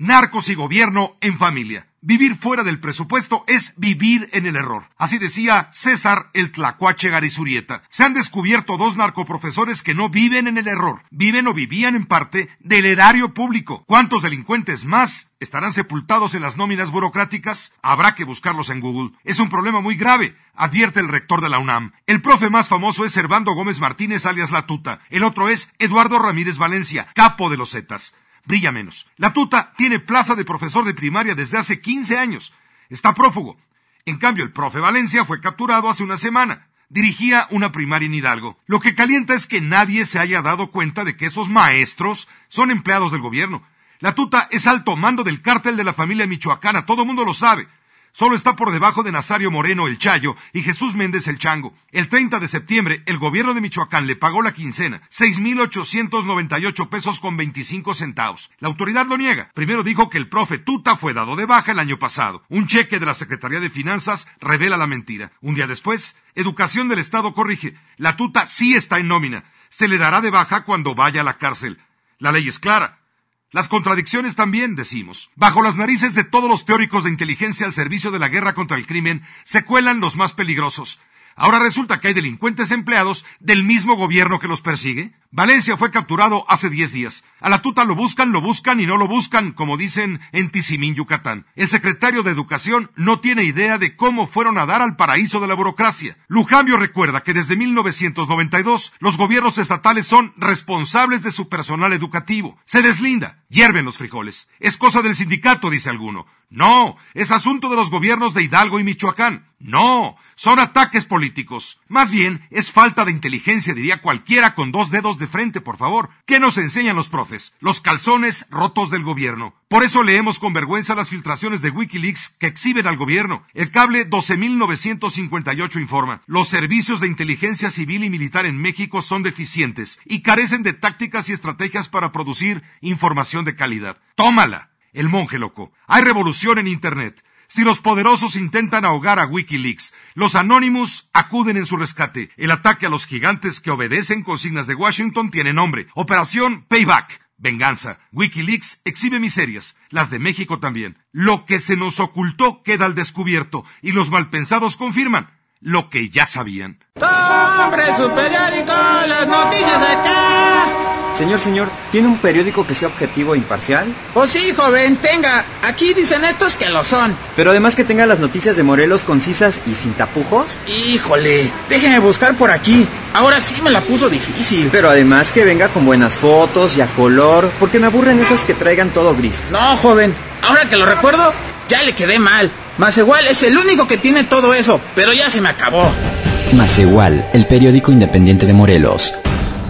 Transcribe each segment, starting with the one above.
narcos y gobierno en familia. Vivir fuera del presupuesto es vivir en el error. Así decía César el Tlacuache Garizurieta. Se han descubierto dos narcoprofesores que no viven en el error, viven o vivían en parte del erario público. ¿Cuántos delincuentes más estarán sepultados en las nóminas burocráticas? Habrá que buscarlos en Google. Es un problema muy grave, advierte el rector de la UNAM. El profe más famoso es Servando Gómez Martínez alias La Tuta. El otro es Eduardo Ramírez Valencia, capo de los Zetas brilla menos. La tuta tiene plaza de profesor de primaria desde hace 15 años. Está prófugo. En cambio, el profe Valencia fue capturado hace una semana. Dirigía una primaria en Hidalgo. Lo que calienta es que nadie se haya dado cuenta de que esos maestros son empleados del gobierno. La tuta es alto mando del cártel de la familia michoacana, todo el mundo lo sabe. Solo está por debajo de Nazario Moreno el Chayo y Jesús Méndez el Chango. El 30 de septiembre, el gobierno de Michoacán le pagó la quincena, 6.898 pesos con 25 centavos. La autoridad lo niega. Primero dijo que el profe Tuta fue dado de baja el año pasado. Un cheque de la Secretaría de Finanzas revela la mentira. Un día después, Educación del Estado corrige. La Tuta sí está en nómina. Se le dará de baja cuando vaya a la cárcel. La ley es clara. Las contradicciones también, decimos. Bajo las narices de todos los teóricos de inteligencia al servicio de la guerra contra el crimen, se cuelan los más peligrosos. Ahora resulta que hay delincuentes empleados del mismo gobierno que los persigue. Valencia fue capturado hace diez días. A la tuta lo buscan, lo buscan y no lo buscan, como dicen en Tizimín, Yucatán. El secretario de Educación no tiene idea de cómo fueron a dar al paraíso de la burocracia. Lujambio recuerda que desde 1992 los gobiernos estatales son responsables de su personal educativo. Se deslinda, hierven los frijoles. Es cosa del sindicato, dice alguno. No, es asunto de los gobiernos de Hidalgo y Michoacán. No, son ataques políticos. Más bien, es falta de inteligencia, diría cualquiera con dos dedos de frente, por favor. ¿Qué nos enseñan los profes? Los calzones rotos del gobierno. Por eso leemos con vergüenza las filtraciones de Wikileaks que exhiben al gobierno. El cable 12.958 informa. Los servicios de inteligencia civil y militar en México son deficientes y carecen de tácticas y estrategias para producir información de calidad. Tómala. El monje loco. Hay revolución en Internet. Si los poderosos intentan ahogar a Wikileaks, los Anonymous acuden en su rescate. El ataque a los gigantes que obedecen consignas de Washington tiene nombre. Operación Payback. Venganza. Wikileaks exhibe miserias, las de México también. Lo que se nos ocultó queda al descubierto y los malpensados confirman lo que ya sabían. ¡Hombre, su! Señor, señor, ¿tiene un periódico que sea objetivo e imparcial? Pues sí, joven, tenga. Aquí dicen estos que lo son. Pero además que tenga las noticias de Morelos concisas y sin tapujos. Híjole, déjeme buscar por aquí. Ahora sí me la puso difícil. Pero además que venga con buenas fotos y a color, porque me aburren esas que traigan todo gris. No, joven, ahora que lo recuerdo, ya le quedé mal. Más igual es el único que tiene todo eso, pero ya se me acabó. Más igual, el periódico independiente de Morelos.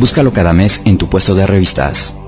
Búscalo cada mes en tu puesto de revistas.